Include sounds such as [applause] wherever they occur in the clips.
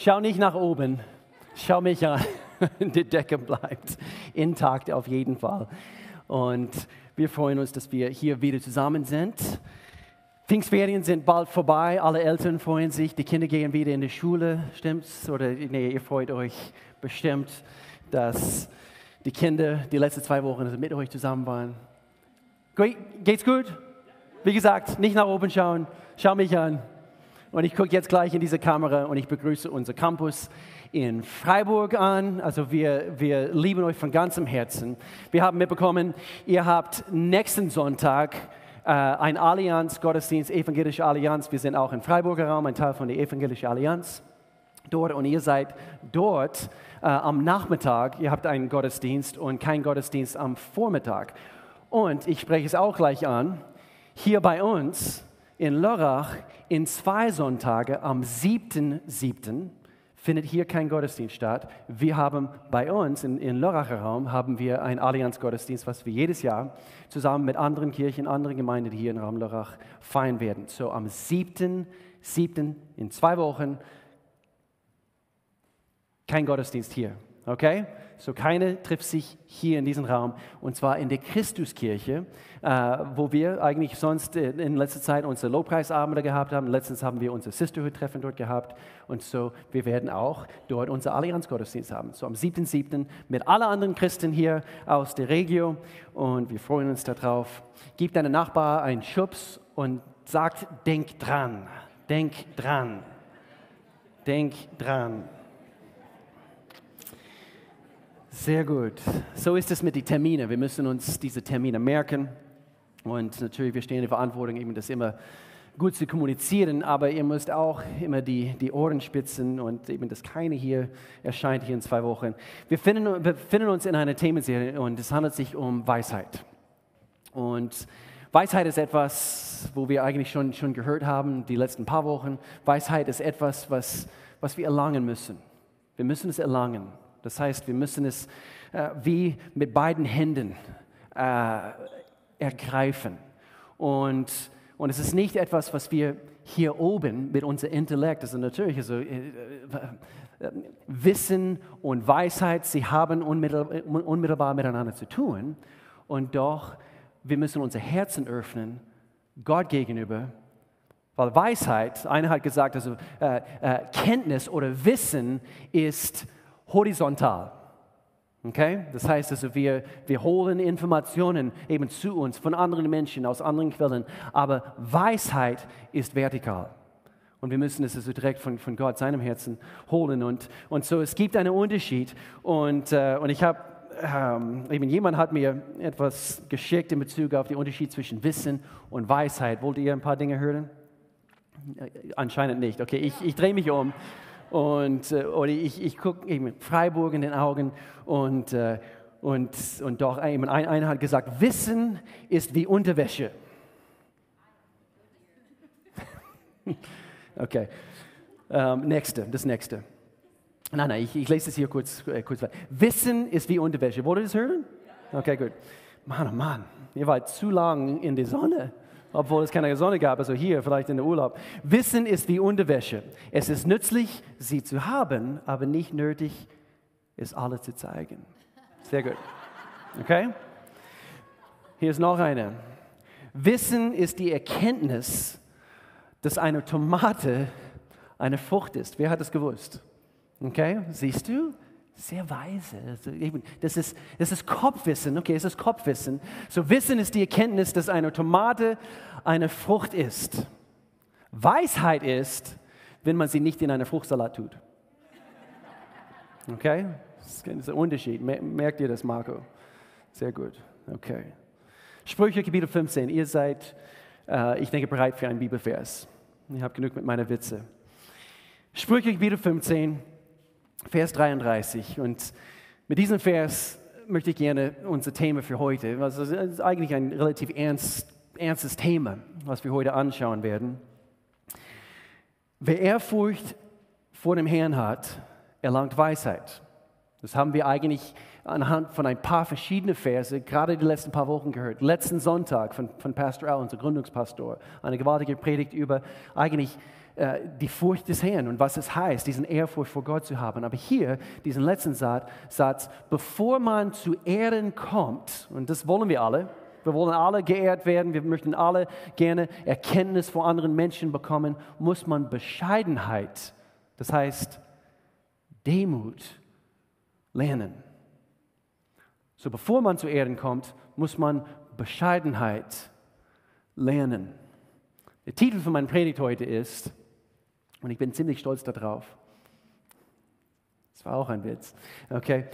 Schau nicht nach oben, schau mich an. [laughs] Die Decke bleibt intakt auf jeden Fall. Und wir freuen uns, dass wir hier wieder zusammen sind. Pfingstferien sind bald vorbei, alle Eltern freuen sich, die Kinder gehen wieder in die Schule, stimmt's? Oder nee, ihr freut euch bestimmt, dass die Kinder die letzten zwei Wochen mit euch zusammen waren. Geht's gut? Wie gesagt, nicht nach oben schauen, schau mich an. Und ich gucke jetzt gleich in diese Kamera und ich begrüße unser Campus in Freiburg an. Also wir, wir lieben euch von ganzem Herzen. Wir haben mitbekommen, ihr habt nächsten Sonntag äh, ein Allianz-Gottesdienst, Evangelische Allianz. Wir sind auch im Freiburger Raum, ein Teil von der Evangelischen Allianz dort und ihr seid dort äh, am Nachmittag. Ihr habt einen Gottesdienst und keinen Gottesdienst am Vormittag. Und ich spreche es auch gleich an. Hier bei uns in Lörrach in zwei Sonntage am 7.7. findet hier kein Gottesdienst statt. Wir haben bei uns in, in Lörracher Raum haben wir einen Allianz-Gottesdienst, was wir jedes Jahr zusammen mit anderen Kirchen, anderen Gemeinden hier im Raum Lörrach feiern werden. So am 7.7. in zwei Wochen kein Gottesdienst hier. Okay? So keine trifft sich hier in diesem Raum und zwar in der Christuskirche, äh, wo wir eigentlich sonst in letzter Zeit unsere Lobpreisabende gehabt haben. Letztens haben wir unser Sisterhood-Treffen dort gehabt und so wir werden auch dort unser Allianz-Gottesdienst haben. So am 7.7. mit allen anderen Christen hier aus der Region und wir freuen uns darauf. Gib deinem Nachbar einen Schubs und sagt, denk dran, denk dran, denk dran. Sehr gut. So ist es mit den Terminen. Wir müssen uns diese Termine merken. Und natürlich, wir stehen in der Verantwortung, eben das immer gut zu kommunizieren, aber ihr müsst auch immer die, die Ohren spitzen und eben das keine hier erscheint hier in zwei Wochen. Wir befinden, befinden uns in einer Themenserie und es handelt sich um Weisheit. Und Weisheit ist etwas, wo wir eigentlich schon, schon gehört haben, die letzten paar Wochen. Weisheit ist etwas, was, was wir erlangen müssen. Wir müssen es erlangen. Das heißt, wir müssen es äh, wie mit beiden Händen äh, ergreifen. Und, und es ist nicht etwas, was wir hier oben mit unserem Intellekt, also natürlich, also, äh, äh, Wissen und Weisheit, sie haben unmittelbar, unmittelbar miteinander zu tun. Und doch, wir müssen unser Herzen öffnen, Gott gegenüber, weil Weisheit, einer hat gesagt, also äh, äh, Kenntnis oder Wissen ist horizontal. Okay? Das heißt also, wir, wir holen Informationen eben zu uns von anderen Menschen, aus anderen Quellen, aber Weisheit ist vertikal. Und wir müssen es also direkt von, von Gott, seinem Herzen, holen. Und, und so, es gibt einen Unterschied. Und, äh, und ich habe, ähm, eben jemand hat mir etwas geschickt in Bezug auf den Unterschied zwischen Wissen und Weisheit. Wollt ihr ein paar Dinge hören? Äh, anscheinend nicht. Okay, ich, ich drehe mich um. Und, äh, oder ich, ich gucke eben Freiburg in den Augen und, äh, und, und doch ein, einer hat gesagt, Wissen ist wie Unterwäsche. [laughs] okay, ähm, nächste, das nächste. Nein, nein, ich, ich lese es hier kurz, äh, kurz weiter. Wissen ist wie Unterwäsche. Wollt ihr das hören? Okay, gut. Mann, oh Mann, ihr wart zu lang in der Sonne obwohl es keine Sonne gab, also hier vielleicht in der Urlaub. Wissen ist wie Unterwäsche. Es ist nützlich, sie zu haben, aber nicht nötig, es alle zu zeigen. Sehr gut. Okay? Hier ist noch eine. Wissen ist die Erkenntnis, dass eine Tomate eine Frucht ist. Wer hat es gewusst? Okay? Siehst du? Sehr weise. Also das ist, das ist Kopfwissen, okay, es ist Kopfwissen. So Wissen ist die Erkenntnis, dass eine Tomate eine Frucht ist. Weisheit ist, wenn man sie nicht in einen Fruchtsalat tut. Okay? Das ist ein Unterschied. Merkt ihr das, Marco? Sehr gut. Okay. Sprüche Kapitel 15. Ihr seid, äh, ich denke, bereit für einen Bibelvers. Ich habe genug mit meiner Witze. Sprüche Kapitel 15. Vers 33. Und mit diesem Vers möchte ich gerne unser Thema für heute, also es ist eigentlich ein relativ ernst, ernstes Thema, was wir heute anschauen werden. Wer Ehrfurcht vor dem Herrn hat, erlangt Weisheit. Das haben wir eigentlich anhand von ein paar verschiedenen Verse, gerade die letzten paar Wochen gehört. Letzten Sonntag von, von Pastor Al, unser Gründungspastor, eine gewaltige Predigt über eigentlich äh, die Furcht des Herrn und was es heißt, diesen Ehrfurcht vor Gott zu haben. Aber hier, diesen letzten Satz, bevor man zu Ehren kommt, und das wollen wir alle, wir wollen alle geehrt werden, wir möchten alle gerne Erkenntnis vor anderen Menschen bekommen, muss man Bescheidenheit, das heißt Demut, lernen. So bevor man zu Ehren kommt, muss man Bescheidenheit lernen. Der Titel von meiner Predigt heute ist, und ich bin ziemlich stolz darauf, das war auch ein Witz, okay,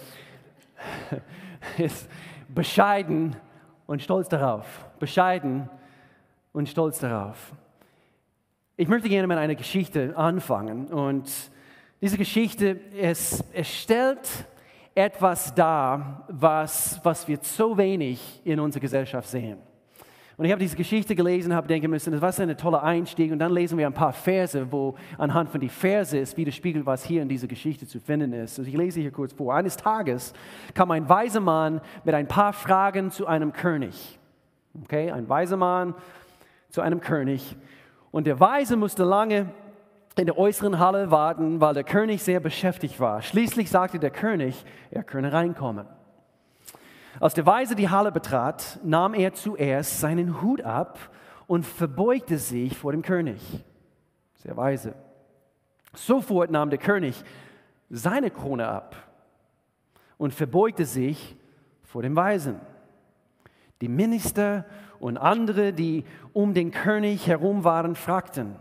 [laughs] ist bescheiden und stolz darauf. Bescheiden und stolz darauf. Ich möchte gerne mit einer Geschichte anfangen und diese Geschichte, es, es stellt etwas dar, was, was wir so wenig in unserer Gesellschaft sehen. Und ich habe diese Geschichte gelesen und habe denken müssen, das war ein toller Einstieg. Und dann lesen wir ein paar Verse, wo anhand von den Verse es widerspiegelt, was hier in dieser Geschichte zu finden ist. Also ich lese hier kurz vor. Eines Tages kam ein weiser Mann mit ein paar Fragen zu einem König. Okay, ein weiser Mann zu einem König. Und der Weise musste lange in der äußeren Halle warten, weil der König sehr beschäftigt war. Schließlich sagte der König, er könne reinkommen. Als der Weise die Halle betrat, nahm er zuerst seinen Hut ab und verbeugte sich vor dem König. Sehr weise. Sofort nahm der König seine Krone ab und verbeugte sich vor dem Weisen. Die Minister und andere, die um den König herum waren, fragten,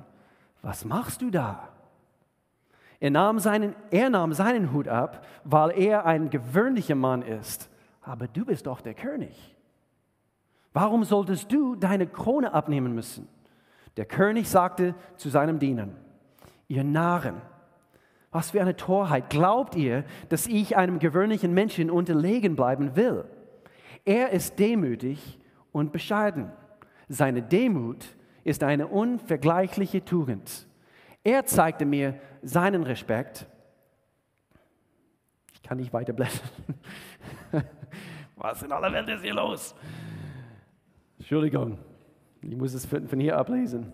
was machst du da? Er nahm, seinen, er nahm seinen Hut ab, weil er ein gewöhnlicher Mann ist aber du bist doch der König. Warum solltest du deine Krone abnehmen müssen? Der König sagte zu seinem Dienern, ihr Narren, was für eine Torheit. Glaubt ihr, dass ich einem gewöhnlichen Menschen unterlegen bleiben will? Er ist demütig und bescheiden. Seine Demut ist eine unvergleichliche Tugend. Er zeigte mir seinen Respekt. Kann nicht weiter blättern. [laughs] Was in aller Welt ist hier los? Entschuldigung, ich muss es von hier ablesen.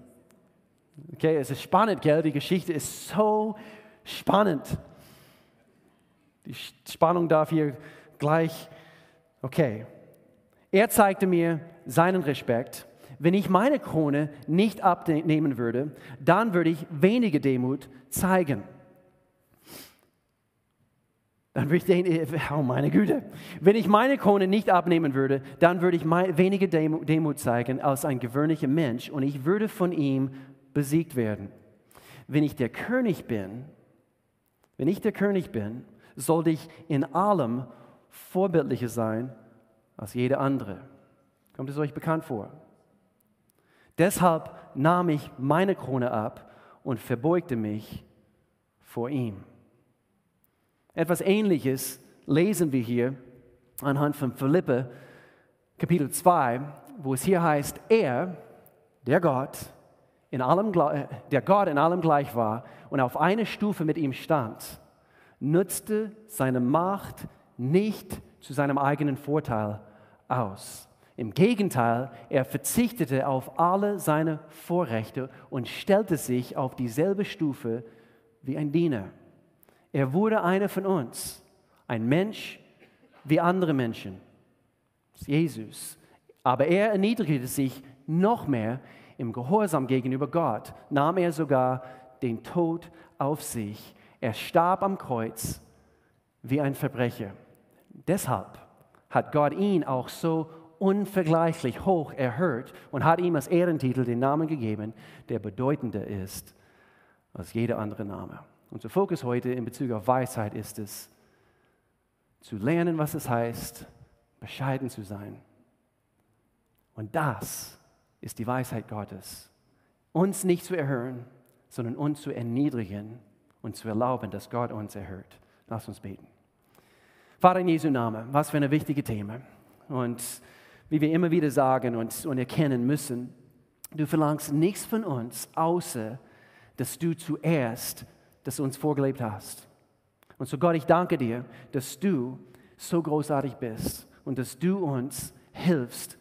Okay, es ist spannend, gell? Die Geschichte ist so spannend. Die Spannung darf hier gleich, okay. Er zeigte mir seinen Respekt. Wenn ich meine Krone nicht abnehmen würde, dann würde ich wenige Demut zeigen dann würde ich denken, oh meine Güte, wenn ich meine Krone nicht abnehmen würde, dann würde ich weniger Demut zeigen als ein gewöhnlicher Mensch und ich würde von ihm besiegt werden. Wenn ich der König bin, wenn ich der König bin, sollte ich in allem vorbildlicher sein als jeder andere. Kommt es euch bekannt vor? Deshalb nahm ich meine Krone ab und verbeugte mich vor ihm. Etwas Ähnliches lesen wir hier anhand von Philippe Kapitel 2, wo es hier heißt, er, der Gott, in allem, der Gott in allem gleich war und auf einer Stufe mit ihm stand, nutzte seine Macht nicht zu seinem eigenen Vorteil aus. Im Gegenteil, er verzichtete auf alle seine Vorrechte und stellte sich auf dieselbe Stufe wie ein Diener. Er wurde einer von uns, ein Mensch wie andere Menschen. Jesus. Aber er erniedrigte sich noch mehr im Gehorsam gegenüber Gott, nahm er sogar den Tod auf sich. Er starb am Kreuz wie ein Verbrecher. Deshalb hat Gott ihn auch so unvergleichlich hoch erhört und hat ihm als Ehrentitel den Namen gegeben, der bedeutender ist als jeder andere Name. Unser Fokus heute in Bezug auf Weisheit ist es, zu lernen, was es heißt, bescheiden zu sein. Und das ist die Weisheit Gottes. Uns nicht zu erhöhen, sondern uns zu erniedrigen und zu erlauben, dass Gott uns erhört. Lass uns beten. Vater in Jesu Namen, was für ein wichtiges Thema. Und wie wir immer wieder sagen und, und erkennen müssen, du verlangst nichts von uns, außer dass du zuerst das du uns vorgelebt hast. Und so Gott, ich danke dir, dass du so großartig bist und dass du uns hilfst,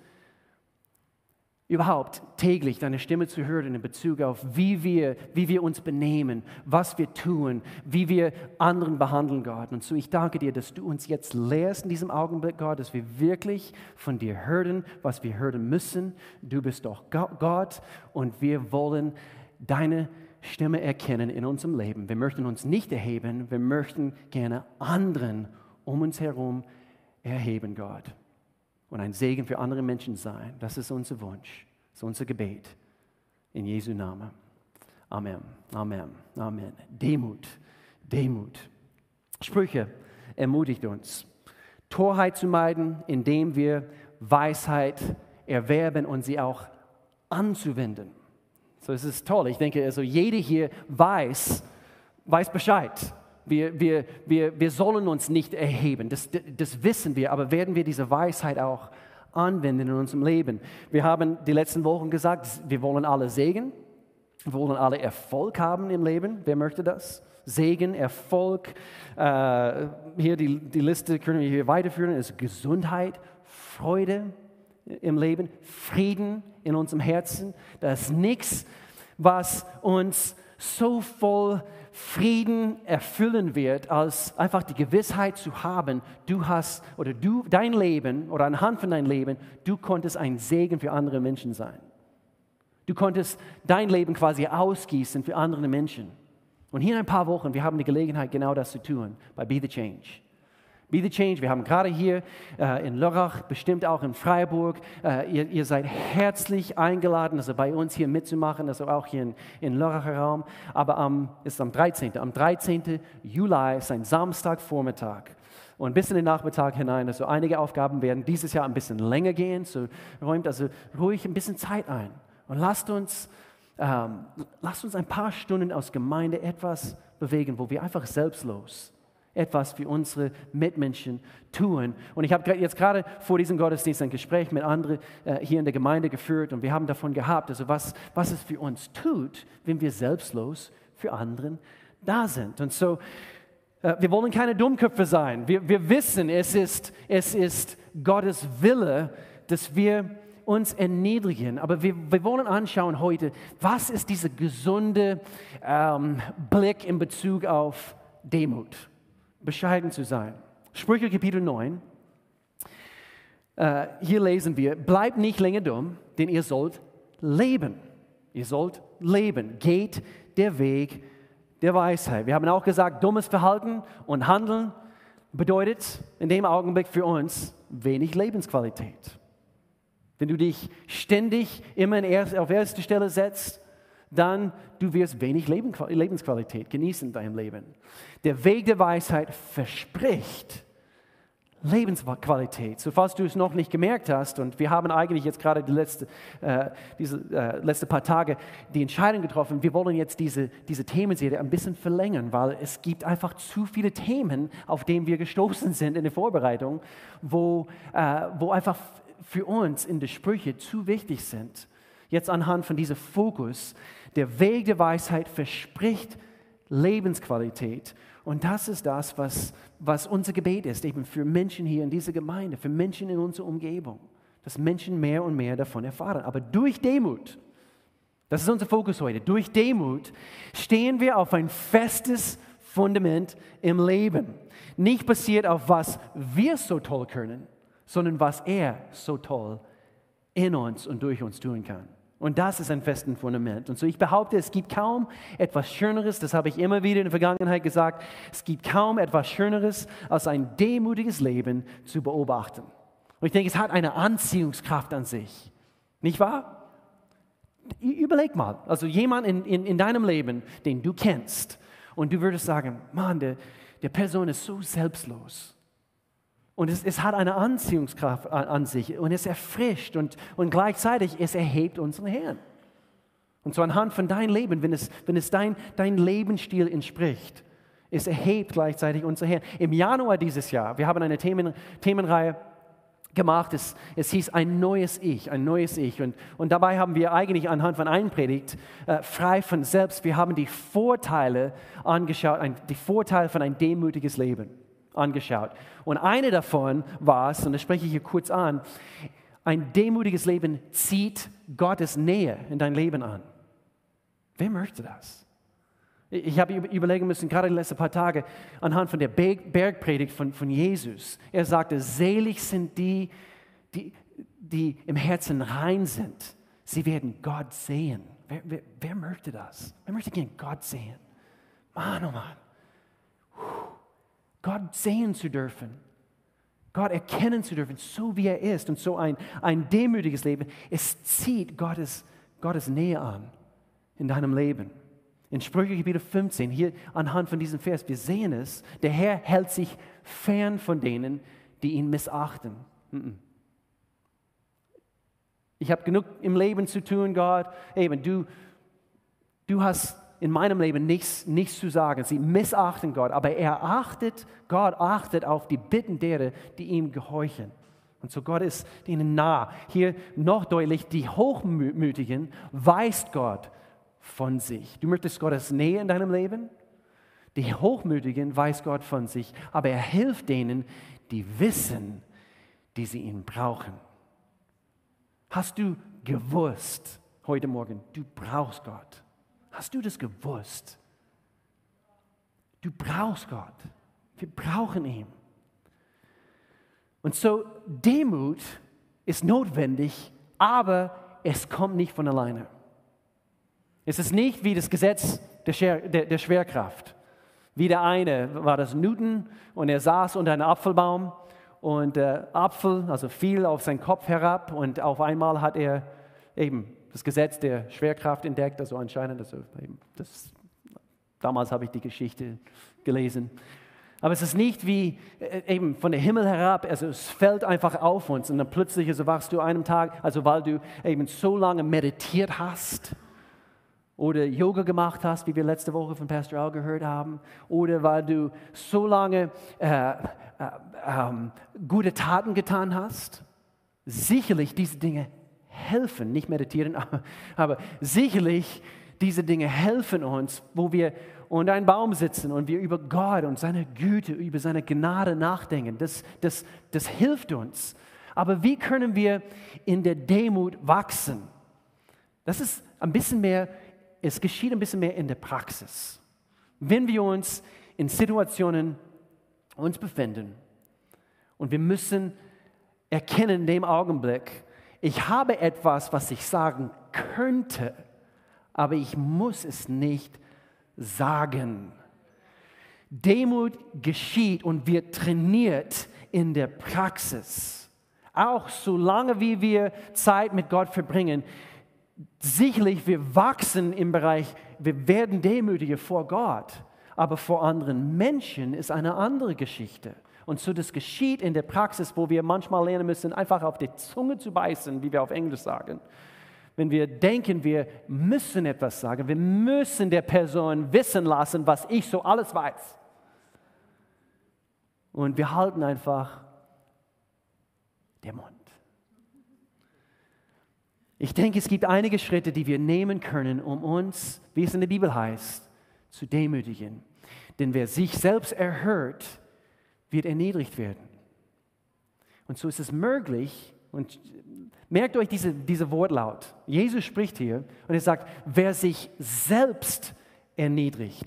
überhaupt täglich deine Stimme zu hören in Bezug auf, wie wir, wie wir uns benehmen, was wir tun, wie wir anderen behandeln, Gott. Und so ich danke dir, dass du uns jetzt lehrst in diesem Augenblick, Gott, dass wir wirklich von dir hören, was wir hören müssen. Du bist doch Gott und wir wollen deine Stimme erkennen in unserem Leben. Wir möchten uns nicht erheben, wir möchten gerne anderen um uns herum erheben, Gott und ein Segen für andere Menschen sein. Das ist unser Wunsch, das ist unser Gebet. In Jesu Namen. Amen, Amen, Amen. Demut, Demut. Sprüche ermutigt uns, Torheit zu meiden, indem wir Weisheit erwerben und sie auch anzuwenden. So, es ist toll. Ich denke, also jeder hier weiß, weiß Bescheid. Wir, wir, wir, wir sollen uns nicht erheben, das, das wissen wir, aber werden wir diese Weisheit auch anwenden in unserem Leben? Wir haben die letzten Wochen gesagt, wir wollen alle Segen, wir wollen alle Erfolg haben im Leben. Wer möchte das? Segen, Erfolg. Äh, hier die, die Liste können wir hier weiterführen. Ist Gesundheit, Freude im Leben, Frieden in unserem Herzen. Das ist nichts, was uns so voll Frieden erfüllen wird, als einfach die Gewissheit zu haben, du hast oder du dein Leben oder anhand von deinem Leben, du konntest ein Segen für andere Menschen sein. Du konntest dein Leben quasi ausgießen für andere Menschen. Und hier in ein paar Wochen, wir haben die Gelegenheit, genau das zu tun bei Be the Change. Be the Change. Wir haben gerade hier äh, in Lörrach, bestimmt auch in Freiburg, äh, ihr, ihr, seid herzlich eingeladen, also bei uns hier mitzumachen, also auch hier in, in Lörracher Raum. Aber am, ist am 13. Am 13. Juli ist ein Samstagvormittag. Und bis in den Nachmittag hinein, also einige Aufgaben werden dieses Jahr ein bisschen länger gehen, so räumt also ruhig ein bisschen Zeit ein. Und lasst uns, ähm, lasst uns ein paar Stunden aus Gemeinde etwas bewegen, wo wir einfach selbstlos etwas für unsere Mitmenschen tun. Und ich habe jetzt gerade vor diesem Gottesdienst ein Gespräch mit anderen äh, hier in der Gemeinde geführt und wir haben davon gehabt, also was, was es für uns tut, wenn wir selbstlos für anderen da sind. Und so, äh, wir wollen keine Dummköpfe sein. Wir, wir wissen, es ist, es ist Gottes Wille, dass wir uns erniedrigen. Aber wir, wir wollen anschauen heute, was ist dieser gesunde ähm, Blick in Bezug auf Demut bescheiden zu sein. Sprüche Kapitel 9. Äh, hier lesen wir, bleibt nicht länger dumm, denn ihr sollt leben. Ihr sollt leben. Geht der Weg der Weisheit. Wir haben auch gesagt, dummes Verhalten und Handeln bedeutet in dem Augenblick für uns wenig Lebensqualität. Wenn du dich ständig immer auf erste Stelle setzt, dann du wirst wenig Lebensqualität genießen in deinem Leben. Der Weg der Weisheit verspricht Lebensqualität. So falls du es noch nicht gemerkt hast, und wir haben eigentlich jetzt gerade die letzte, äh, diese äh, letzte paar Tage die Entscheidung getroffen, wir wollen jetzt diese, diese Themenserie ein bisschen verlängern, weil es gibt einfach zu viele Themen, auf denen wir gestoßen sind in der Vorbereitung, wo, äh, wo einfach für uns in der Sprüche zu wichtig sind. Jetzt anhand von diesem Fokus der Weg der Weisheit verspricht Lebensqualität. Und das ist das, was, was unser Gebet ist, eben für Menschen hier in dieser Gemeinde, für Menschen in unserer Umgebung, dass Menschen mehr und mehr davon erfahren. Aber durch Demut, das ist unser Fokus heute, durch Demut stehen wir auf ein festes Fundament im Leben. Nicht basiert auf was wir so toll können, sondern was er so toll in uns und durch uns tun kann. Und das ist ein festes Fundament. Und so ich behaupte, es gibt kaum etwas Schöneres, das habe ich immer wieder in der Vergangenheit gesagt, es gibt kaum etwas Schöneres, als ein demütiges Leben zu beobachten. Und ich denke, es hat eine Anziehungskraft an sich. Nicht wahr? Überleg mal, also jemand in, in, in deinem Leben, den du kennst, und du würdest sagen, Mann, der, der Person ist so selbstlos. Und es, es, hat eine Anziehungskraft an, sich und es erfrischt und, und gleichzeitig es erhebt unseren Herrn. Und so anhand von deinem Leben, wenn es, wenn es dein, dein Lebensstil entspricht, es erhebt gleichzeitig unser Herrn. Im Januar dieses Jahr, wir haben eine Themen, Themenreihe gemacht, es, es hieß ein neues Ich, ein neues Ich. Und, und dabei haben wir eigentlich anhand von einer Predigt, äh, frei von selbst, wir haben die Vorteile angeschaut, ein, die Vorteile von ein demütiges Leben angeschaut. Und eine davon war es, und das spreche ich hier kurz an, ein demütiges Leben zieht Gottes Nähe in dein Leben an. Wer möchte das? Ich habe überlegen müssen, gerade die letzten paar Tage, anhand von der Bergpredigt von, von Jesus. Er sagte, selig sind die, die, die im Herzen rein sind. Sie werden Gott sehen. Wer, wer, wer möchte das? Wer möchte gern Gott sehen? Mann, oh Mann. Gott sehen zu dürfen. Gott erkennen zu dürfen, so wie er ist. Und so ein, ein demütiges Leben, es zieht Gottes, Gottes Nähe an in deinem Leben. In Sprüche Kapitel 15, hier anhand von diesem Vers, wir sehen es, der Herr hält sich fern von denen, die ihn missachten. Ich habe genug im Leben zu tun, Gott. Eben, du, du hast in meinem Leben nichts, nichts zu sagen. Sie missachten Gott, aber er achtet, Gott achtet auf die Bitten derer, die ihm gehorchen. Und so Gott ist ihnen nah. Hier noch deutlich, die Hochmütigen weist Gott von sich. Du möchtest Gottes Nähe in deinem Leben? Die Hochmütigen weiß Gott von sich, aber er hilft denen, die wissen, die sie ihn brauchen. Hast du gewusst heute Morgen, du brauchst Gott? Hast du das gewusst? Du brauchst Gott. Wir brauchen ihn. Und so Demut ist notwendig, aber es kommt nicht von alleine. Es ist nicht wie das Gesetz der, Scher der, der Schwerkraft. Wie der eine war das Newton und er saß unter einem Apfelbaum und der Apfel, also fiel auf seinen Kopf herab und auf einmal hat er eben das Gesetz der Schwerkraft entdeckt, also anscheinend, also das, damals habe ich die Geschichte gelesen. Aber es ist nicht wie äh, eben von der Himmel herab, also es fällt einfach auf uns und dann plötzlich also wachst du einem Tag, also weil du eben so lange meditiert hast, oder Yoga gemacht hast, wie wir letzte Woche von Pastor Al gehört haben, oder weil du so lange äh, äh, äh, gute Taten getan hast. Sicherlich diese Dinge helfen, nicht meditieren, [laughs] aber, aber sicherlich diese Dinge helfen uns, wo wir unter einem Baum sitzen und wir über Gott und seine Güte, über seine Gnade nachdenken. Das, das, das hilft uns. Aber wie können wir in der Demut wachsen? Das ist ein bisschen mehr es geschieht ein bisschen mehr in der Praxis. Wenn wir uns in Situationen uns befinden und wir müssen erkennen in dem Augenblick, ich habe etwas, was ich sagen könnte, aber ich muss es nicht sagen. Demut geschieht und wird trainiert in der Praxis. Auch solange wie wir Zeit mit Gott verbringen, sicherlich, wir wachsen im Bereich, wir werden demütiger vor Gott, aber vor anderen Menschen ist eine andere Geschichte. Und so das geschieht in der Praxis, wo wir manchmal lernen müssen, einfach auf die Zunge zu beißen, wie wir auf Englisch sagen. Wenn wir denken, wir müssen etwas sagen, wir müssen der Person wissen lassen, was ich so alles weiß. Und wir halten einfach der Mund. Ich denke, es gibt einige Schritte, die wir nehmen können, um uns, wie es in der Bibel heißt, zu demütigen. Denn wer sich selbst erhört, wird erniedrigt werden. Und so ist es möglich, und merkt euch diese, diese Wortlaut. Jesus spricht hier und er sagt, wer sich selbst erniedrigt,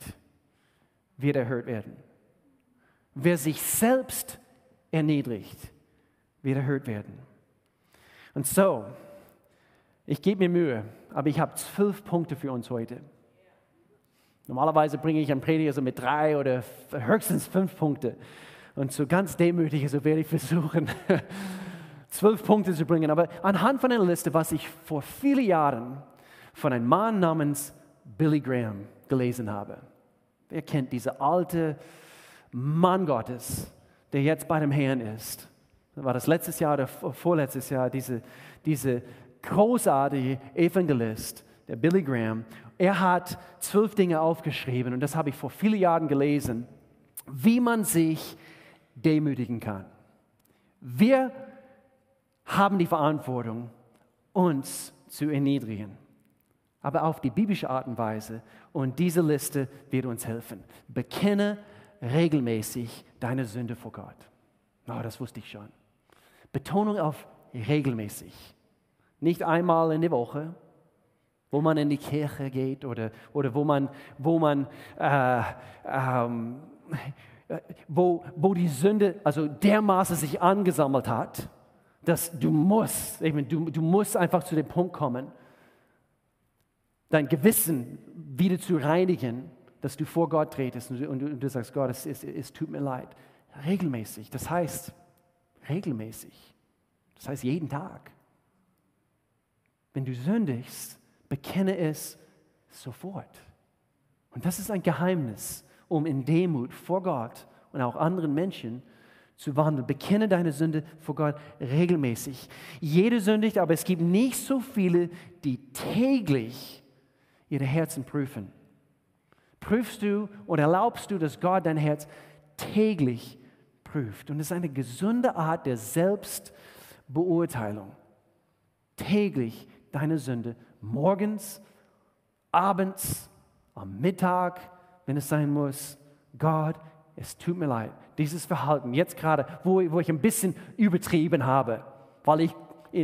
wird erhört werden. Wer sich selbst erniedrigt, wird erhört werden. Und so, ich gebe mir Mühe, aber ich habe zwölf Punkte für uns heute. Normalerweise bringe ich einen Prediger so mit drei oder höchstens fünf Punkte. Und so ganz demütig, so werde ich versuchen, [laughs] zwölf Punkte zu bringen. Aber anhand von einer Liste, was ich vor vielen Jahren von einem Mann namens Billy Graham gelesen habe. Wer kennt diese alte Mann Gottes, der jetzt bei dem Herrn ist? War das letztes Jahr oder vorletztes Jahr, diese, diese großartige Evangelist, der Billy Graham. Er hat zwölf Dinge aufgeschrieben und das habe ich vor vielen Jahren gelesen, wie man sich demütigen kann. Wir haben die Verantwortung, uns zu erniedrigen, aber auf die biblische Art und Weise. Und diese Liste wird uns helfen. Bekenne regelmäßig deine Sünde vor Gott. Oh, das wusste ich schon. Betonung auf regelmäßig. Nicht einmal in der Woche, wo man in die Kirche geht oder, oder wo man, wo, man äh, ähm, wo, wo die Sünde also dermaßen sich angesammelt hat, dass du musst, ich meine, du, du musst einfach zu dem Punkt kommen, dein Gewissen wieder zu reinigen, dass du vor Gott tretest und du, und und du sagst, Gott, es, es, es tut mir leid. Regelmäßig, das heißt regelmäßig, das heißt jeden Tag. Wenn du sündigst, bekenne es sofort. Und das ist ein Geheimnis, um in Demut vor Gott und auch anderen Menschen zu wandeln. Bekenne deine Sünde vor Gott regelmäßig. Jede sündigt, aber es gibt nicht so viele, die täglich ihre Herzen prüfen. Prüfst du und erlaubst du, dass Gott dein Herz täglich prüft? Und es ist eine gesunde Art der Selbstbeurteilung. Täglich deine Sünde, morgens, abends, am Mittag, wenn es sein muss. Gott, es tut mir leid, dieses Verhalten, jetzt gerade, wo, wo ich ein bisschen übertrieben habe, weil ich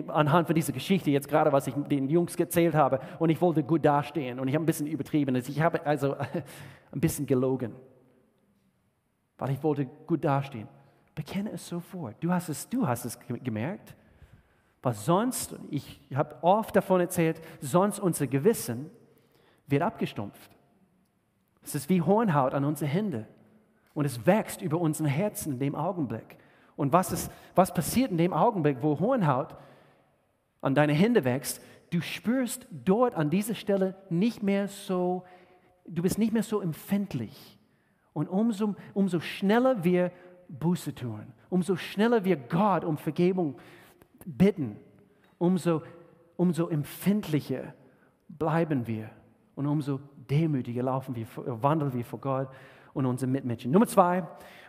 anhand von dieser Geschichte jetzt gerade, was ich den Jungs erzählt habe, und ich wollte gut dastehen und ich habe ein bisschen übertrieben. Also ich habe also [laughs] ein bisschen gelogen, weil ich wollte gut dastehen. Bekenne es sofort. Du hast es, du hast es gemerkt. Weil sonst, ich habe oft davon erzählt, sonst unser Gewissen wird abgestumpft. Es ist wie Hornhaut an unsere Hände. Und es wächst über unseren Herzen in dem Augenblick. Und was, ist, was passiert in dem Augenblick, wo Hornhaut an deine Hände wächst? Du spürst dort an dieser Stelle nicht mehr so, du bist nicht mehr so empfindlich. Und umso, umso schneller wir Buße tun, umso schneller wir Gott um Vergebung bitten, umso, umso empfindlicher bleiben wir und umso demütiger laufen wir, wandeln wir vor Gott und unseren Mitmenschen. Nummer zwei,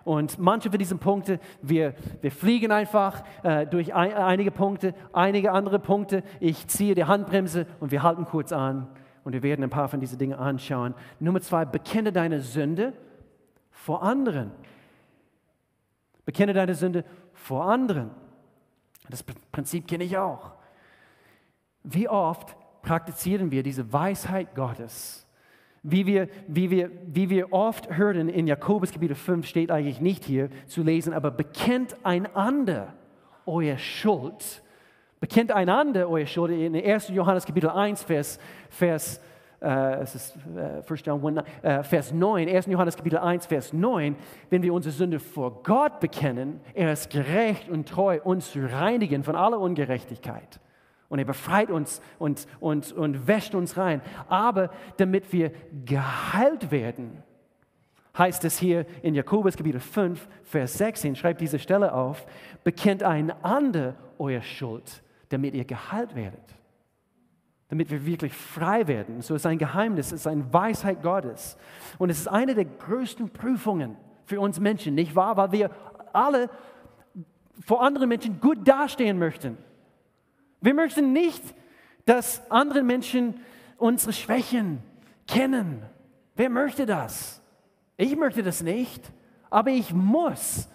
und manche von diesen Punkten, wir, wir fliegen einfach äh, durch ein, einige Punkte, einige andere Punkte. Ich ziehe die Handbremse und wir halten kurz an und wir werden ein paar von diesen Dingen anschauen. Nummer zwei, bekenne deine Sünde vor anderen. Bekenne deine Sünde vor anderen. Das Prinzip kenne ich auch. Wie oft praktizieren wir diese Weisheit Gottes? Wie wir, wie, wir, wie wir oft hören, in Jakobus Kapitel 5 steht eigentlich nicht hier zu lesen, aber bekennt einander euer Schuld. Bekennt einander euer Schuld. In 1. Johannes Kapitel 1, Vers, Vers äh, es ist äh, 1. John 1, äh, Vers 9, 1. Johannes Kapitel 1, Vers 9, wenn wir unsere Sünde vor Gott bekennen, er ist gerecht und treu, uns zu reinigen von aller Ungerechtigkeit. Und er befreit uns und, und, und wäscht uns rein. Aber damit wir geheilt werden, heißt es hier in Jakobus Kapitel 5, Vers 16, schreibt diese Stelle auf, bekennt einander euer Schuld, damit ihr geheilt werdet damit wir wirklich frei werden. So ist ein Geheimnis, es ist eine Weisheit Gottes. Und es ist eine der größten Prüfungen für uns Menschen, nicht wahr? Weil wir alle vor anderen Menschen gut dastehen möchten. Wir möchten nicht, dass andere Menschen unsere Schwächen kennen. Wer möchte das? Ich möchte das nicht, aber ich muss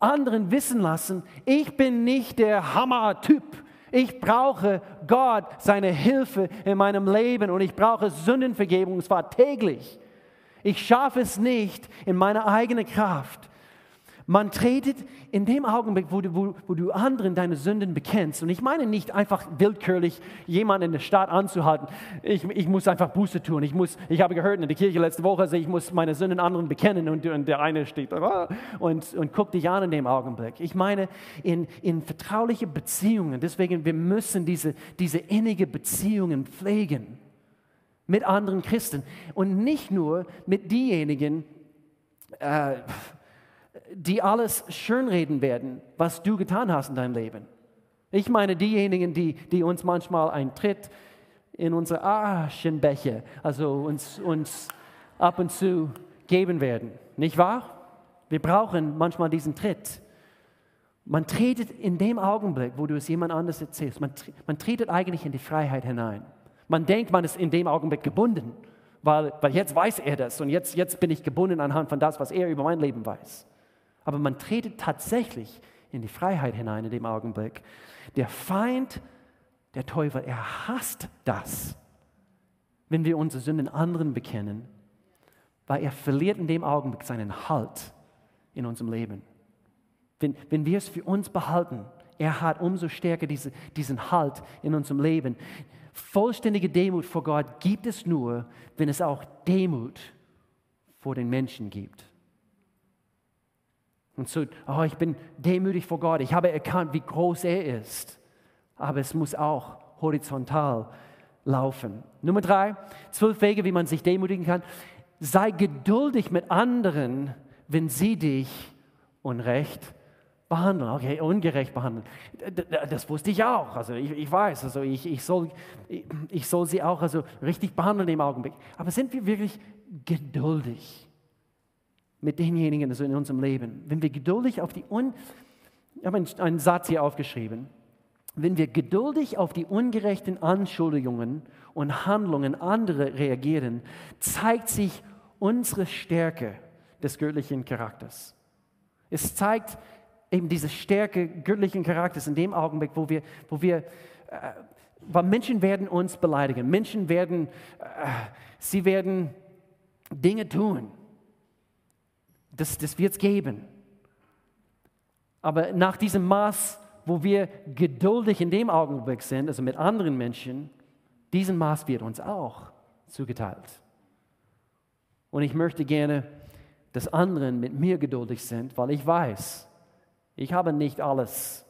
anderen wissen lassen, ich bin nicht der Hammer-Typ ich brauche Gott, seine Hilfe in meinem Leben und ich brauche Sündenvergebung, und zwar täglich. Ich schaffe es nicht in meiner eigenen Kraft. Man tretet in dem Augenblick, wo du, wo, wo du anderen deine Sünden bekennst. Und ich meine nicht einfach willkürlich jemanden in der Stadt anzuhalten. Ich, ich muss einfach Buße tun. Ich, muss, ich habe gehört in der Kirche letzte Woche, also ich muss meine Sünden anderen bekennen. Und, und der eine steht da und, und guckt dich an in dem Augenblick. Ich meine in, in vertrauliche Beziehungen. Deswegen, wir müssen diese, diese innige Beziehungen pflegen mit anderen Christen. Und nicht nur mit denjenigen, äh, die alles schönreden werden, was du getan hast in deinem Leben. Ich meine diejenigen, die, die uns manchmal einen Tritt in unsere Aschenbecher, also uns, uns ab und zu geben werden. Nicht wahr? Wir brauchen manchmal diesen Tritt. Man tretet in dem Augenblick, wo du es jemand anders erzählst, man, man tretet eigentlich in die Freiheit hinein. Man denkt, man ist in dem Augenblick gebunden, weil, weil jetzt weiß er das und jetzt, jetzt bin ich gebunden anhand von das, was er über mein Leben weiß aber man tretet tatsächlich in die Freiheit hinein in dem Augenblick. Der Feind, der Teufel, er hasst das, wenn wir unsere Sünden anderen bekennen, weil er verliert in dem Augenblick seinen Halt in unserem Leben. Wenn, wenn wir es für uns behalten, er hat umso stärker diese, diesen Halt in unserem Leben. Vollständige Demut vor Gott gibt es nur, wenn es auch Demut vor den Menschen gibt. Und so, oh, ich bin demütig vor Gott. Ich habe erkannt, wie groß er ist. Aber es muss auch horizontal laufen. Nummer drei, zwölf Wege, wie man sich demütigen kann. Sei geduldig mit anderen, wenn sie dich unrecht behandeln. Okay, ungerecht behandeln. Das wusste ich auch. Also ich, ich weiß, also ich, ich, soll, ich soll sie auch also richtig behandeln im Augenblick. Aber sind wir wirklich geduldig mit denjenigen also in unserem Leben? Wenn wir geduldig auf die Un... Ich habe einen Satz hier aufgeschrieben. Wenn wir geduldig auf die ungerechten Anschuldigungen und Handlungen anderer reagieren, zeigt sich unsere Stärke des göttlichen Charakters. Es zeigt eben diese Stärke göttlichen Charakters in dem Augenblick, wo wir, wo wir äh, weil Menschen werden uns beleidigen, Menschen werden, äh, sie werden Dinge tun. Das, das wird es geben. Aber nach diesem Maß, wo wir geduldig in dem Augenblick sind, also mit anderen Menschen, diesen Maß wird uns auch zugeteilt. Und ich möchte gerne, dass anderen mit mir geduldig sind, weil ich weiß, ich habe nicht alles,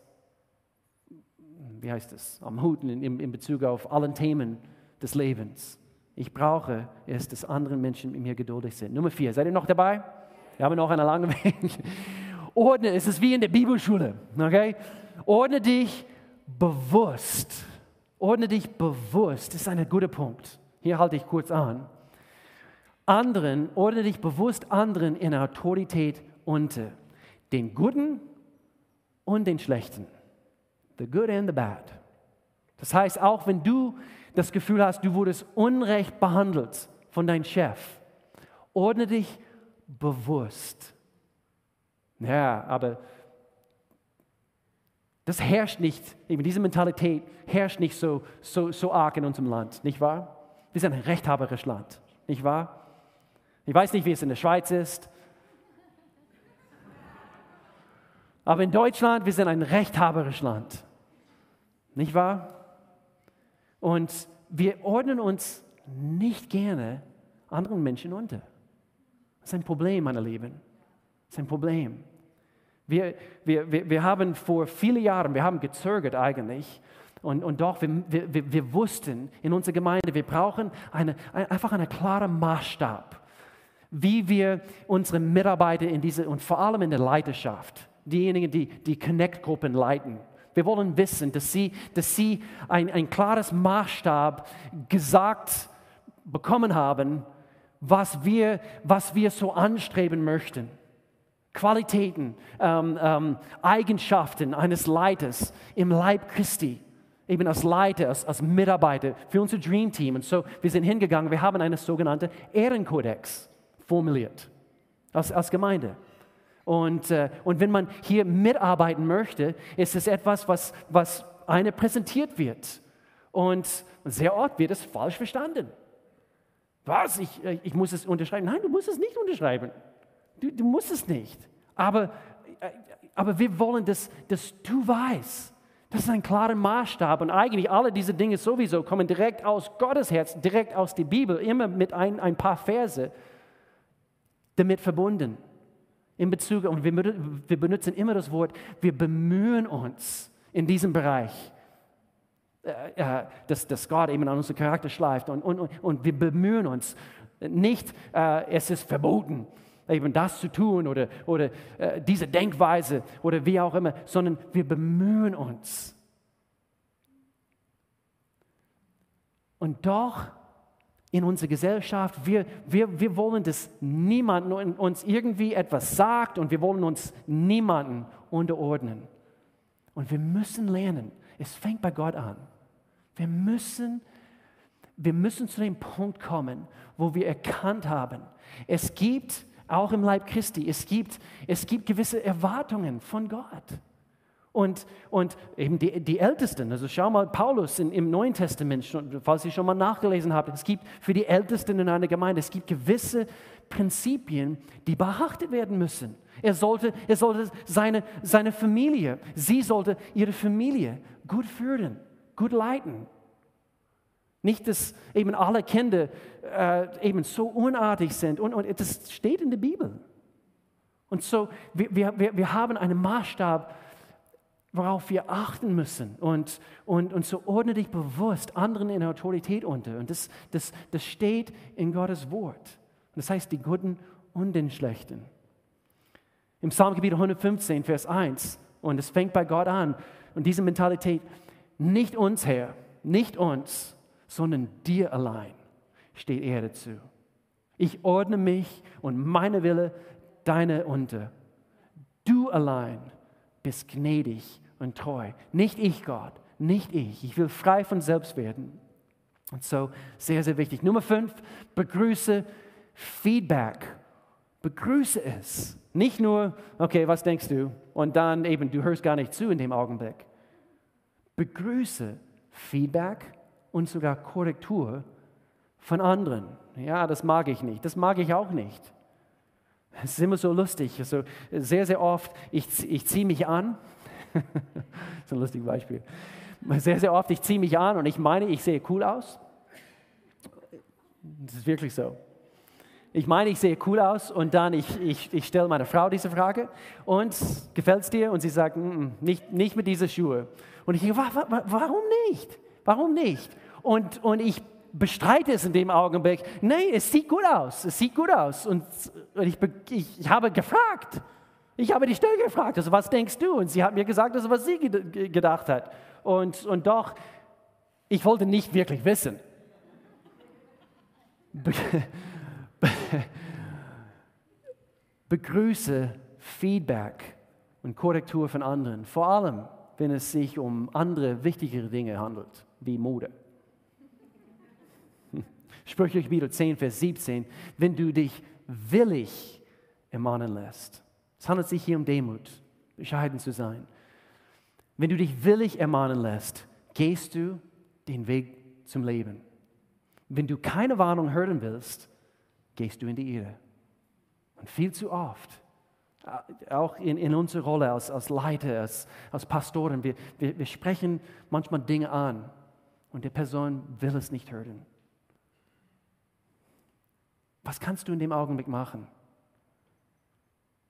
wie heißt es, am Hut in, in Bezug auf alle Themen des Lebens. Ich brauche es, dass andere Menschen mit mir geduldig sind. Nummer vier, seid ihr noch dabei? Wir haben noch einen langen Weg. Ordne, es ist wie in der Bibelschule, okay? Ordne dich bewusst. Ordne dich bewusst, das ist ein guter Punkt. Hier halte ich kurz an. Anderen, ordne dich bewusst anderen in Autorität unter. Den Guten und den Schlechten. The good and the bad. Das heißt, auch wenn du das Gefühl hast, du wurdest unrecht behandelt von deinem Chef, ordne dich bewusst. Ja, aber das herrscht nicht, eben diese Mentalität herrscht nicht so, so, so arg in unserem Land, nicht wahr? Wir sind ein rechthaberisches Land, nicht wahr? Ich weiß nicht, wie es in der Schweiz ist, Aber in Deutschland, wir sind ein rechthaberisches Land. Nicht wahr? Und wir ordnen uns nicht gerne anderen Menschen unter. Ist ein Problem, meine Lieben. Das ist ein Problem. Wir, wir, wir, wir haben vor vielen Jahren, wir haben gezögert eigentlich, und, und doch, wir, wir, wir wussten in unserer Gemeinde, wir brauchen eine, einfach einen klaren Maßstab, wie wir unsere Mitarbeiter in diese, und vor allem in der Leiterschaft, diejenigen, die die Connect-Gruppen leiten. Wir wollen wissen, dass sie, dass sie ein, ein klares Maßstab gesagt bekommen haben, was wir, was wir so anstreben möchten. Qualitäten, ähm, ähm, Eigenschaften eines Leiters im Leib Christi, eben als Leiter, als, als Mitarbeiter für unser Dream Team. Und so, wir sind hingegangen, wir haben einen sogenannten Ehrenkodex formuliert als, als Gemeinde. Und, äh, und wenn man hier mitarbeiten möchte, ist es etwas, was, was eine präsentiert wird. Und sehr oft wird es falsch verstanden. Was? Ich, äh, ich muss es unterschreiben? Nein, du musst es nicht unterschreiben. Du, du musst es nicht. Aber, äh, aber wir wollen, dass, dass du weißt, das ist ein klarer Maßstab und eigentlich alle diese Dinge sowieso kommen direkt aus Gottes Herz, direkt aus der Bibel, immer mit ein, ein paar Verse damit verbunden in Bezug, und wir, wir benutzen immer das Wort, wir bemühen uns in diesem Bereich, äh, äh, dass, dass Gott eben an unseren Charakter schleift und, und, und wir bemühen uns. Nicht, äh, es ist verboten, eben das zu tun oder, oder äh, diese Denkweise oder wie auch immer, sondern wir bemühen uns. Und doch in unserer Gesellschaft. Wir, wir, wir wollen, dass niemand uns irgendwie etwas sagt und wir wollen uns niemanden unterordnen. Und wir müssen lernen. Es fängt bei Gott an. Wir müssen, wir müssen zu dem Punkt kommen, wo wir erkannt haben, es gibt auch im Leib Christi, es gibt, es gibt gewisse Erwartungen von Gott. Und, und eben die, die Ältesten, also schau mal, Paulus in, im Neuen Testament, falls ihr schon mal nachgelesen habt, es gibt für die Ältesten in einer Gemeinde, es gibt gewisse Prinzipien, die beachtet werden müssen. Er sollte, er sollte seine, seine Familie, sie sollte ihre Familie gut führen, gut leiten. Nicht, dass eben alle Kinder äh, eben so unartig sind. Und, und das steht in der Bibel. Und so, wir, wir, wir haben einen Maßstab, worauf wir achten müssen. Und, und, und so ordne dich bewusst anderen in Autorität unter. Und das, das, das steht in Gottes Wort. Und das heißt, die Guten und den Schlechten. Im Psalmgebiet 115, Vers 1, und es fängt bei Gott an. Und diese Mentalität, nicht uns, Herr, nicht uns, sondern dir allein steht Erde zu. Ich ordne mich und meine Wille deine unter. Du allein bist gnädig und treu. Nicht ich, Gott, nicht ich. Ich will frei von selbst werden. Und so sehr, sehr wichtig. Nummer fünf, begrüße Feedback. Begrüße es. Nicht nur, okay, was denkst du? Und dann eben, du hörst gar nicht zu in dem Augenblick. Begrüße Feedback und sogar Korrektur von anderen. Ja, das mag ich nicht. Das mag ich auch nicht. Es ist immer so lustig. Also sehr, sehr oft, ich, ich ziehe mich an. [laughs] das ist ein lustiges Beispiel. Sehr, sehr oft, ich ziehe mich an und ich meine, ich sehe cool aus. Das ist wirklich so. Ich meine, ich sehe cool aus und dann ich, ich, ich stelle meiner Frau diese Frage und gefällt es dir? Und sie sagt, mm, mm, nicht, nicht mit diesen Schuhen. Und ich denke, warum nicht? Warum nicht? Und, und ich bestreite es in dem Augenblick. Nein, es sieht gut aus. Es sieht gut aus. Und, und ich, ich, ich, habe gefragt. Ich habe die Stelle gefragt, also was denkst du? Und sie hat mir gesagt, also was sie gedacht hat. Und, und doch, ich wollte nicht wirklich wissen. Be [laughs] begrüße Feedback und Korrektur von anderen, vor allem wenn es sich um andere wichtigere Dinge handelt, wie Mode. Sprüche Kapitel 10, Vers 17, wenn du dich willig ermahnen lässt. Es handelt sich hier um Demut, bescheiden zu sein. Wenn du dich willig ermahnen lässt, gehst du den Weg zum Leben. Wenn du keine Warnung hören willst, gehst du in die Irre. Und viel zu oft, auch in, in unserer Rolle als, als Leiter, als, als Pastoren, wir, wir, wir sprechen manchmal Dinge an und die Person will es nicht hören. Was kannst du in dem Augenblick machen?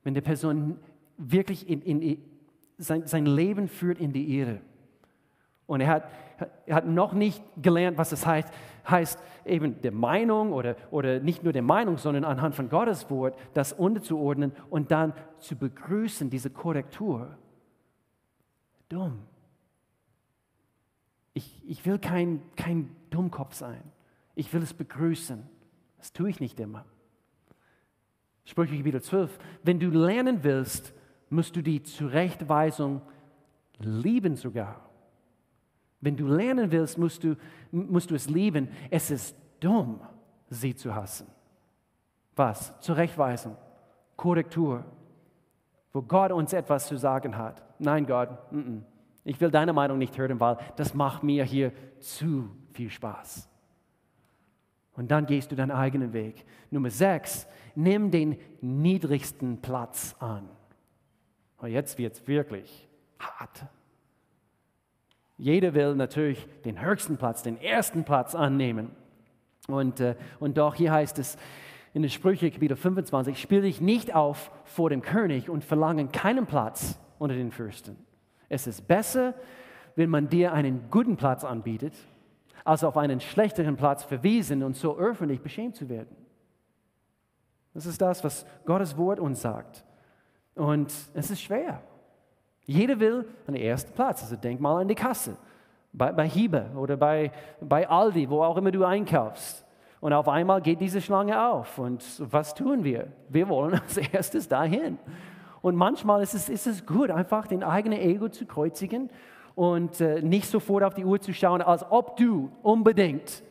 Wenn die Person wirklich in, in, sein, sein Leben führt in die Irre. Und er hat, er hat noch nicht gelernt, was es heißt, heißt eben der Meinung oder, oder nicht nur der Meinung, sondern anhand von Gottes Wort das unterzuordnen und dann zu begrüßen, diese Korrektur. Dumm. Ich, ich will kein, kein Dummkopf sein. Ich will es begrüßen. Das tue ich nicht immer. Sprüche Kapitel 12. Wenn du lernen willst, musst du die Zurechtweisung lieben sogar. Wenn du lernen willst, musst du, musst du es lieben. Es ist dumm, sie zu hassen. Was? Zurechtweisung, Korrektur, wo Gott uns etwas zu sagen hat. Nein, Gott, n -n. ich will deine Meinung nicht hören, weil das macht mir hier zu viel Spaß. Und dann gehst du deinen eigenen Weg. Nummer sechs, nimm den niedrigsten Platz an. Und jetzt wird es wirklich hart. Jeder will natürlich den höchsten Platz, den ersten Platz annehmen. Und, äh, und doch hier heißt es in der Sprüche Kapitel 25, spiel dich nicht auf vor dem König und verlange keinen Platz unter den Fürsten. Es ist besser, wenn man dir einen guten Platz anbietet, als auf einen schlechteren Platz verwiesen und so öffentlich beschämt zu werden. Das ist das, was Gottes Wort uns sagt. Und es ist schwer. Jeder will einen ersten Platz. Also denk mal an die Kasse, bei, bei Hiebe oder bei, bei Aldi, wo auch immer du einkaufst. Und auf einmal geht diese Schlange auf. Und was tun wir? Wir wollen [laughs] als erstes dahin. Und manchmal ist es, ist es gut, einfach den eigenen Ego zu kreuzigen und äh, nicht sofort auf die Uhr zu schauen, als ob du unbedingt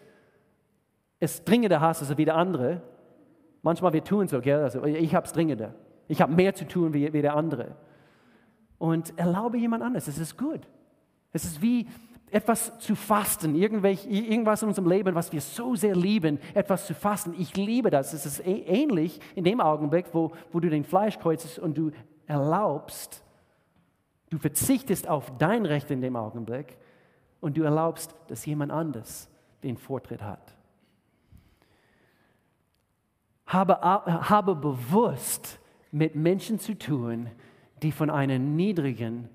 es dringender hast als der andere. Manchmal wir tun so, gell? Also ich habe es dringender. Ich habe mehr zu tun wie, wie der andere. Und erlaube jemand anders. Es ist gut. Es ist wie etwas zu fasten, irgendwas in unserem Leben, was wir so sehr lieben, etwas zu fasten. Ich liebe das. Es ist ähnlich in dem Augenblick, wo, wo du den Fleisch kreuzest und du erlaubst, du verzichtest auf dein Recht in dem Augenblick und du erlaubst, dass jemand anders den Vortritt hat. Habe, habe bewusst mit Menschen zu tun, die von einer niedrigen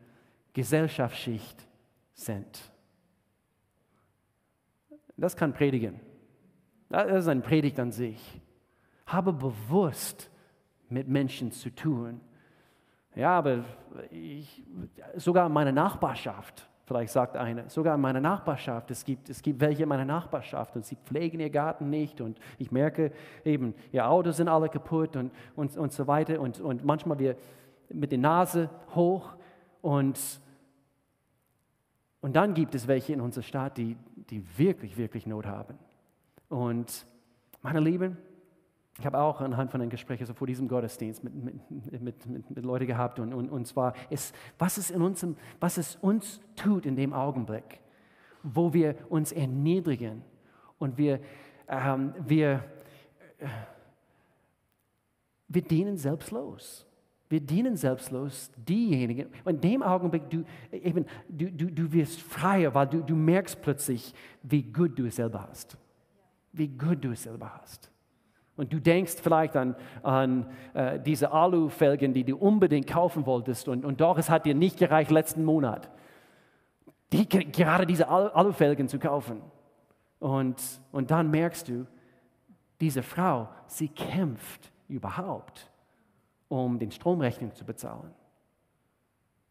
Gesellschaftsschicht sind. Das kann predigen. Das ist ein Predigt an sich. Habe bewusst mit Menschen zu tun. Ja, aber ich, sogar in meiner Nachbarschaft, vielleicht sagt einer, sogar in meiner Nachbarschaft, es gibt, es gibt welche in meiner Nachbarschaft und sie pflegen ihr Garten nicht und ich merke eben, ihr Autos sind alle kaputt und, und, und so weiter und, und manchmal wir mit der Nase hoch und und dann gibt es welche in unserer Stadt, die, die wirklich, wirklich Not haben. Und meine Lieben, ich habe auch anhand von einem Gespräch also vor diesem Gottesdienst mit, mit, mit, mit, mit Leuten gehabt. Und, und, und zwar, ist, was, es in unserem, was es uns tut in dem Augenblick, wo wir uns erniedrigen und wir, ähm, wir, äh, wir dienen selbstlos. Wir dienen selbstlos diejenigen. Und in dem Augenblick, du, eben, du, du, du wirst freier, weil du, du merkst plötzlich, wie gut du es selber hast. Wie gut du es selber hast. Und du denkst vielleicht an, an äh, diese Alufelgen, die du unbedingt kaufen wolltest. Und, und doch, es hat dir nicht gereicht letzten Monat, die, gerade diese Alufelgen zu kaufen. Und, und dann merkst du, diese Frau, sie kämpft überhaupt um den Stromrechnung zu bezahlen.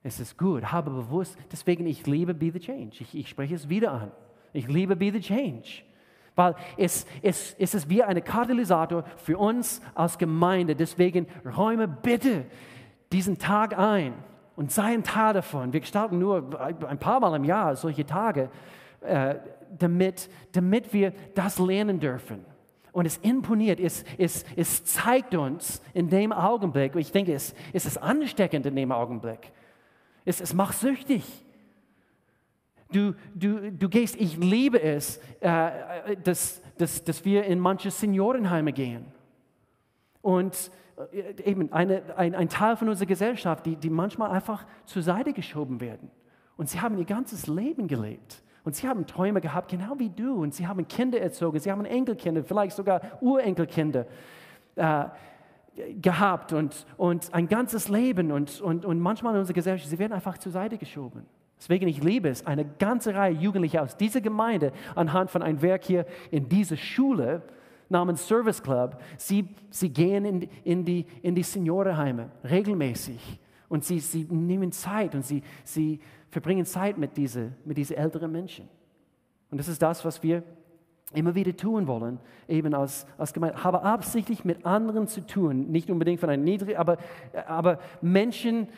Es ist gut, habe bewusst, deswegen ich liebe Be the Change. Ich, ich spreche es wieder an. Ich liebe Be the Change. Weil es, es, es ist wie ein Katalysator für uns als Gemeinde. Deswegen räume bitte diesen Tag ein und sei ein Teil davon. Wir gestalten nur ein paar Mal im Jahr solche Tage, äh, damit, damit wir das lernen dürfen. Und es imponiert, es, es, es zeigt uns in dem Augenblick, ich denke, es, es ist ansteckend in dem Augenblick. Es, es macht süchtig. Du, du, du gehst, ich liebe es, äh, dass, dass, dass wir in manche Seniorenheime gehen. Und äh, eben eine, ein, ein Teil von unserer Gesellschaft, die, die manchmal einfach zur Seite geschoben werden. Und sie haben ihr ganzes Leben gelebt. Und sie haben Träume gehabt, genau wie du. Und sie haben Kinder erzogen, sie haben Enkelkinder, vielleicht sogar Urenkelkinder äh, gehabt und, und ein ganzes Leben. Und, und, und manchmal in unserer Gesellschaft, sie werden einfach zur Seite geschoben. Deswegen, ich liebe es, eine ganze Reihe Jugendlicher aus dieser Gemeinde anhand von einem Werk hier in dieser Schule namens Service Club, sie, sie gehen in, in, die, in die Seniorenheime regelmäßig und sie, sie nehmen Zeit und sie, sie verbringen Zeit mit diesen mit diese älteren Menschen. Und das ist das, was wir immer wieder tun wollen, eben als, als Gemeinde. Habe absichtlich mit anderen zu tun, nicht unbedingt von einem niedrigen, aber, aber Menschen,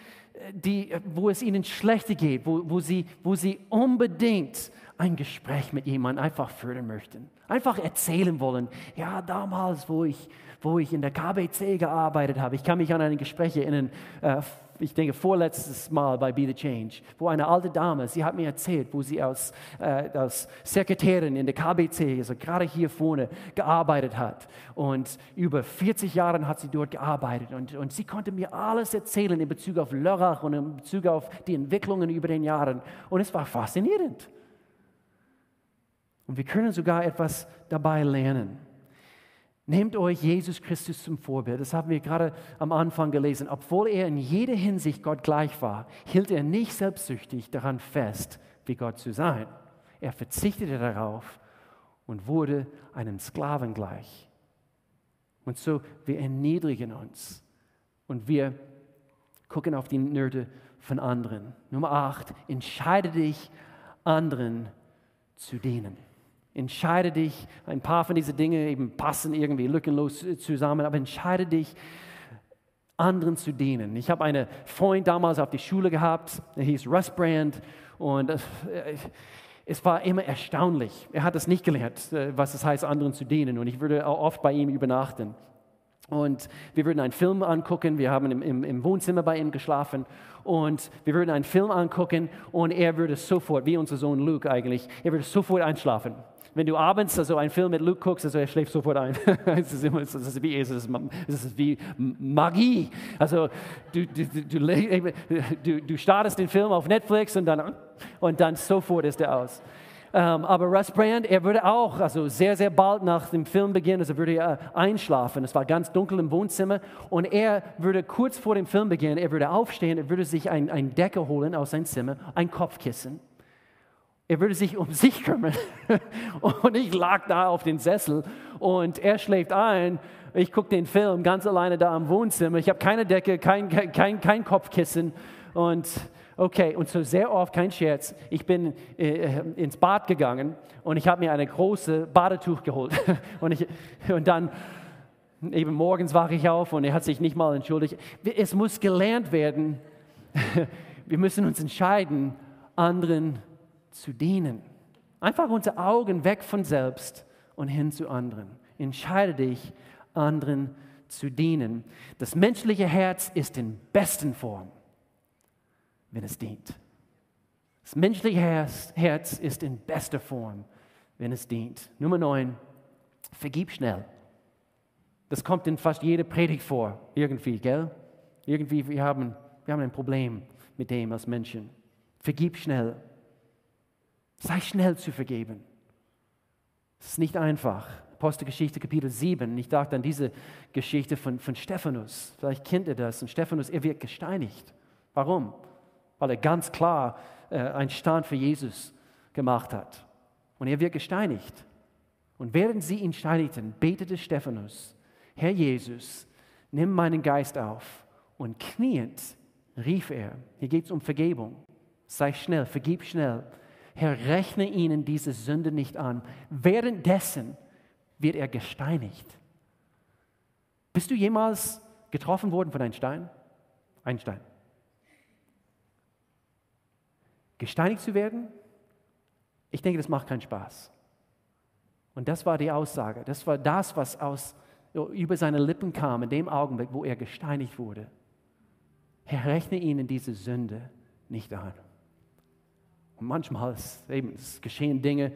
die, wo es ihnen schlechter geht, wo, wo, sie, wo sie unbedingt ein Gespräch mit jemandem einfach führen möchten. Einfach erzählen wollen, ja, damals, wo ich, wo ich in der KBC gearbeitet habe, ich kann mich an ein Gespräch erinnern, äh, ich denke vorletztes Mal bei Be the Change, wo eine alte Dame, sie hat mir erzählt, wo sie als, äh, als Sekretärin in der KBC, also gerade hier vorne, gearbeitet hat. Und über 40 Jahre hat sie dort gearbeitet. Und, und sie konnte mir alles erzählen in Bezug auf Lörrach und in Bezug auf die Entwicklungen über den Jahren. Und es war faszinierend. Und wir können sogar etwas dabei lernen. Nehmt euch Jesus Christus zum Vorbild. Das haben wir gerade am Anfang gelesen. Obwohl er in jeder Hinsicht Gott gleich war, hielt er nicht selbstsüchtig daran fest, wie Gott zu sein. Er verzichtete darauf und wurde einem Sklaven gleich. Und so, wir erniedrigen uns und wir gucken auf die Nöte von anderen. Nummer acht, entscheide dich, anderen zu dienen. Entscheide dich, ein paar von diesen Dingen eben passen irgendwie lückenlos zusammen, aber entscheide dich, anderen zu dienen. Ich habe einen Freund damals auf die Schule gehabt, der hieß Russ Brand und äh, es war immer erstaunlich. Er hat es nicht gelernt, äh, was es heißt, anderen zu dienen und ich würde auch oft bei ihm übernachten. Und wir würden einen Film angucken. Wir haben im, im, im, Wohnzimmer bei ihm geschlafen. Und wir würden einen Film angucken und er würde sofort, wie unser Sohn Luke eigentlich, er würde sofort einschlafen. Wenn du abends also einen Film mit Luke guckst, also er schläft sofort ein. [laughs] es, ist immer, es, ist wie, es, ist, es ist wie Magie. Also du, du, du, du, startest den Film auf Netflix und dann, und dann sofort ist er aus. Ähm, aber Russ Brand, er würde auch, also sehr, sehr bald nach dem Filmbeginn, also würde er einschlafen. Es war ganz dunkel im Wohnzimmer und er würde kurz vor dem Filmbeginn, er würde aufstehen, er würde sich ein, ein Decke holen aus seinem Zimmer, ein Kopfkissen. Er würde sich um sich kümmern. [laughs] Und ich lag da auf dem Sessel und er schläft ein. Ich gucke den Film ganz alleine da im Wohnzimmer. Ich habe keine Decke, kein, kein, kein Kopfkissen. Und Okay, und so sehr oft, kein Scherz, ich bin äh, ins Bad gegangen und ich habe mir eine große Badetuch geholt. [laughs] und, ich, und dann eben morgens wache ich auf und er hat sich nicht mal entschuldigt. Es muss gelernt werden. [laughs] Wir müssen uns entscheiden, anderen zu dienen. Einfach unsere Augen weg von selbst und hin zu anderen. Entscheide dich, anderen zu dienen. Das menschliche Herz ist in besten Form wenn es dient. Das menschliche Herz ist in bester Form, wenn es dient. Nummer 9, vergib schnell. Das kommt in fast jeder Predigt vor, irgendwie, gell? Irgendwie, wir haben, wir haben ein Problem mit dem als Menschen. Vergib schnell. Sei schnell zu vergeben. Es ist nicht einfach. Apostelgeschichte Kapitel 7. Ich dachte an diese Geschichte von, von Stephanus. Vielleicht kennt ihr das. Und Stephanus, er wird gesteinigt. Warum? weil er ganz klar äh, einen Stand für Jesus gemacht hat. Und er wird gesteinigt. Und während sie ihn steinigten, betete Stephanus, Herr Jesus, nimm meinen Geist auf. Und kniend rief er, hier geht es um Vergebung, sei schnell, vergib schnell. Herr, rechne ihnen diese Sünde nicht an. Währenddessen wird er gesteinigt. Bist du jemals getroffen worden von einem Stein? Ein Stein. gesteinigt zu werden, ich denke, das macht keinen Spaß. Und das war die Aussage. Das war das, was aus, über seine Lippen kam in dem Augenblick, wo er gesteinigt wurde. Herr, rechne ihnen diese Sünde nicht an. Manchmal eben, es geschehen Dinge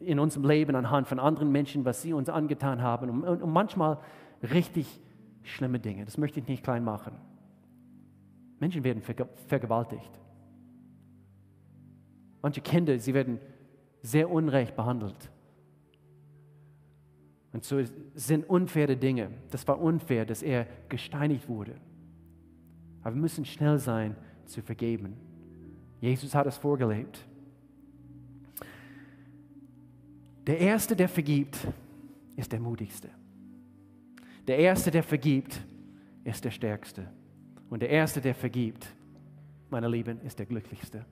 in unserem Leben anhand von anderen Menschen, was sie uns angetan haben. Und, und, manchmal richtig schlimme Dinge. Das möchte ich nicht klein machen. Menschen werden vergewaltigt. Manche Kinder, sie werden sehr unrecht behandelt. Und so sind unfaire Dinge. Das war unfair, dass er gesteinigt wurde. Aber wir müssen schnell sein zu vergeben. Jesus hat es vorgelebt. Der Erste, der vergibt, ist der Mutigste. Der Erste, der vergibt, ist der Stärkste. Und der Erste, der vergibt, meine Lieben, ist der Glücklichste.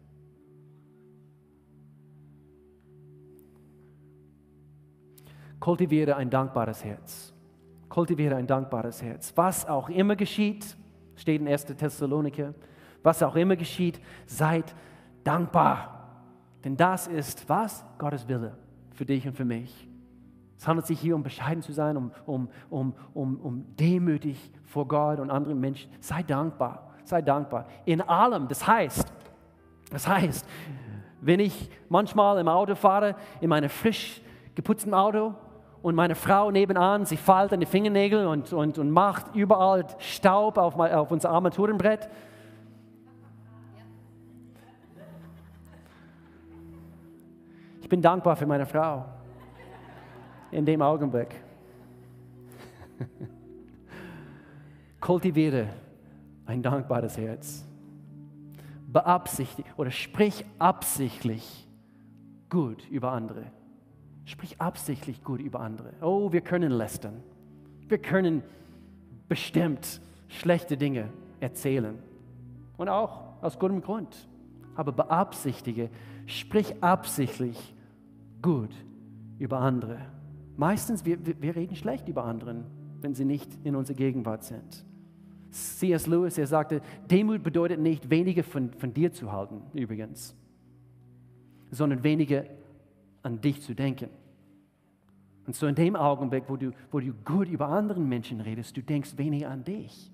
Kultiviere ein dankbares Herz. Kultiviere ein dankbares Herz. Was auch immer geschieht, steht in 1. Thessaloniker, was auch immer geschieht, seid dankbar. Denn das ist was? Gottes Wille für dich und für mich. Es handelt sich hier um bescheiden zu sein, um, um, um, um, um demütig vor Gott und anderen Menschen. Sei dankbar, sei dankbar. In allem, das heißt, das heißt, wenn ich manchmal im Auto fahre, in meinem frisch geputzten Auto, und meine Frau nebenan, sie faltet die Fingernägel und, und, und macht überall Staub auf, auf unser Armaturenbrett. Ich bin dankbar für meine Frau in dem Augenblick. [laughs] Kultiviere ein dankbares Herz. Beabsichtige oder sprich absichtlich gut über andere. Sprich absichtlich gut über andere. Oh, wir können lästern. Wir können bestimmt schlechte Dinge erzählen. Und auch aus gutem Grund. Aber beabsichtige, sprich absichtlich gut über andere. Meistens, wir, wir reden schlecht über anderen, wenn sie nicht in unserer Gegenwart sind. C.S. Lewis, er sagte, Demut bedeutet nicht weniger von, von dir zu halten, übrigens, sondern weniger an dich zu denken. Und so in dem Augenblick, wo du, wo du gut über anderen Menschen redest, du denkst weniger an dich.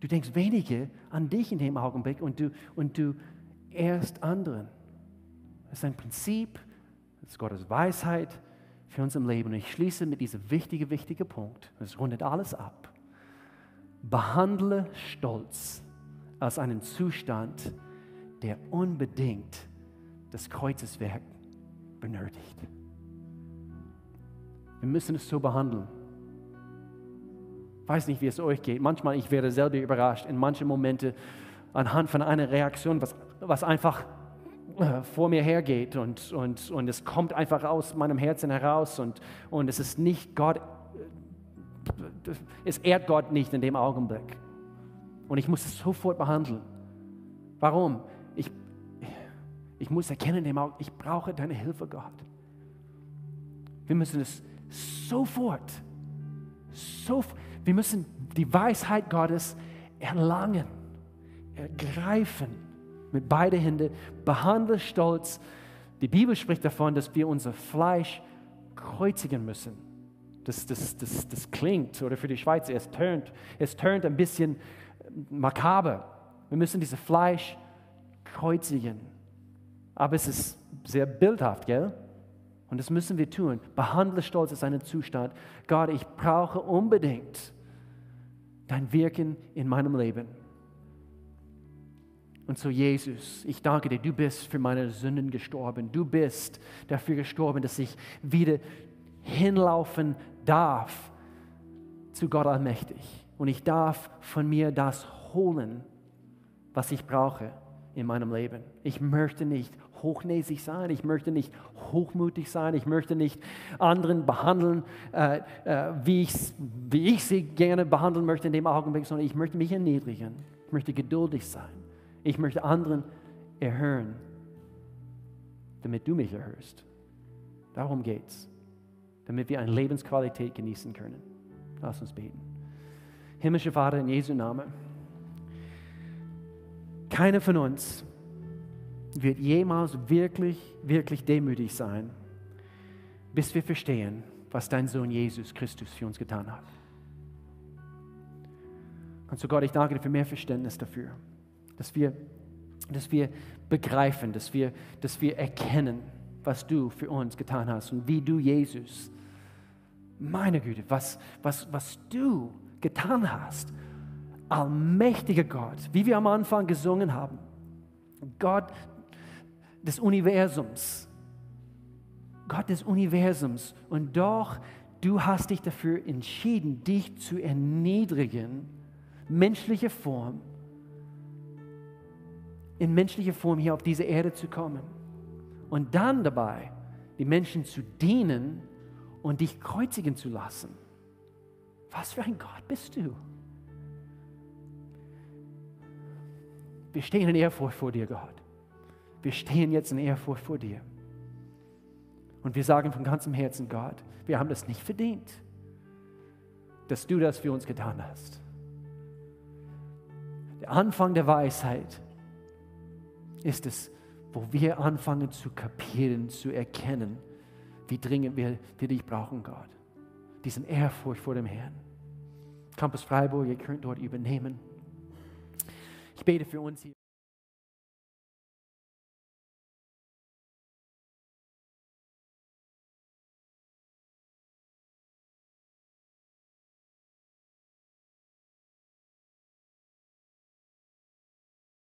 Du denkst weniger an dich in dem Augenblick und du, und du ehrst anderen. Das ist ein Prinzip, das ist Gottes Weisheit für unser Leben. Und ich schließe mit diesem wichtigen, wichtigen Punkt. Das rundet alles ab. Behandle Stolz als einen Zustand, der unbedingt das Kreuzeswerk benötigt. Wir müssen es so behandeln. Ich weiß nicht, wie es euch geht. Manchmal, ich werde selber überrascht in manchen Momenten anhand von einer Reaktion, was, was einfach vor mir hergeht und, und, und es kommt einfach aus meinem Herzen heraus und, und es ist nicht Gott, es ehrt Gott nicht in dem Augenblick. Und ich muss es sofort behandeln. Warum? Ich, ich muss erkennen ich brauche deine Hilfe, Gott. Wir müssen es sofort, sofort, wir müssen die Weisheit Gottes erlangen, ergreifen mit beiden Händen, behandle Stolz. Die Bibel spricht davon, dass wir unser Fleisch kreuzigen müssen. Das, das, das, das klingt, oder für die Schweizer, es tönt, es ein bisschen makaber. Wir müssen dieses Fleisch kreuzigen. Aber es ist sehr bildhaft, gell? Und das müssen wir tun. Behandle Stolz als einen Zustand. Gott, ich brauche unbedingt dein Wirken in meinem Leben. Und so, Jesus, ich danke dir, du bist für meine Sünden gestorben. Du bist dafür gestorben, dass ich wieder hinlaufen darf zu Gott allmächtig. Und ich darf von mir das holen, was ich brauche in meinem Leben. Ich möchte nicht hochnäsig sein, ich möchte nicht hochmutig sein, ich möchte nicht anderen behandeln, äh, äh, wie, ich, wie ich sie gerne behandeln möchte in dem Augenblick, sondern ich möchte mich erniedrigen, ich möchte geduldig sein, ich möchte anderen erhören, damit du mich erhörst. Darum geht's, damit wir eine Lebensqualität genießen können. Lass uns beten. Himmlischer Vater, in Jesu Namen. Keiner von uns wird jemals wirklich, wirklich demütig sein, bis wir verstehen, was dein Sohn Jesus Christus für uns getan hat. Und so Gott, ich danke dir für mehr Verständnis dafür, dass wir, dass wir begreifen, dass wir, dass wir erkennen, was du für uns getan hast und wie du Jesus, meine Güte, was, was, was du getan hast. Allmächtiger Gott, wie wir am Anfang gesungen haben. Gott, des Universums. Gott des Universums. Und doch, du hast dich dafür entschieden, dich zu erniedrigen, menschliche Form, in menschlicher Form hier auf diese Erde zu kommen. Und dann dabei, die Menschen zu dienen und dich kreuzigen zu lassen. Was für ein Gott bist du? Wir stehen in Ehrfurcht vor dir, Gott wir stehen jetzt in Ehrfurcht vor dir. Und wir sagen von ganzem Herzen, Gott, wir haben das nicht verdient, dass du das für uns getan hast. Der Anfang der Weisheit ist es, wo wir anfangen zu kapieren, zu erkennen, wie dringend wir, wir dich brauchen, Gott. Diesen Ehrfurcht vor dem Herrn. Campus Freiburg, ihr könnt dort übernehmen. Ich bete für uns hier.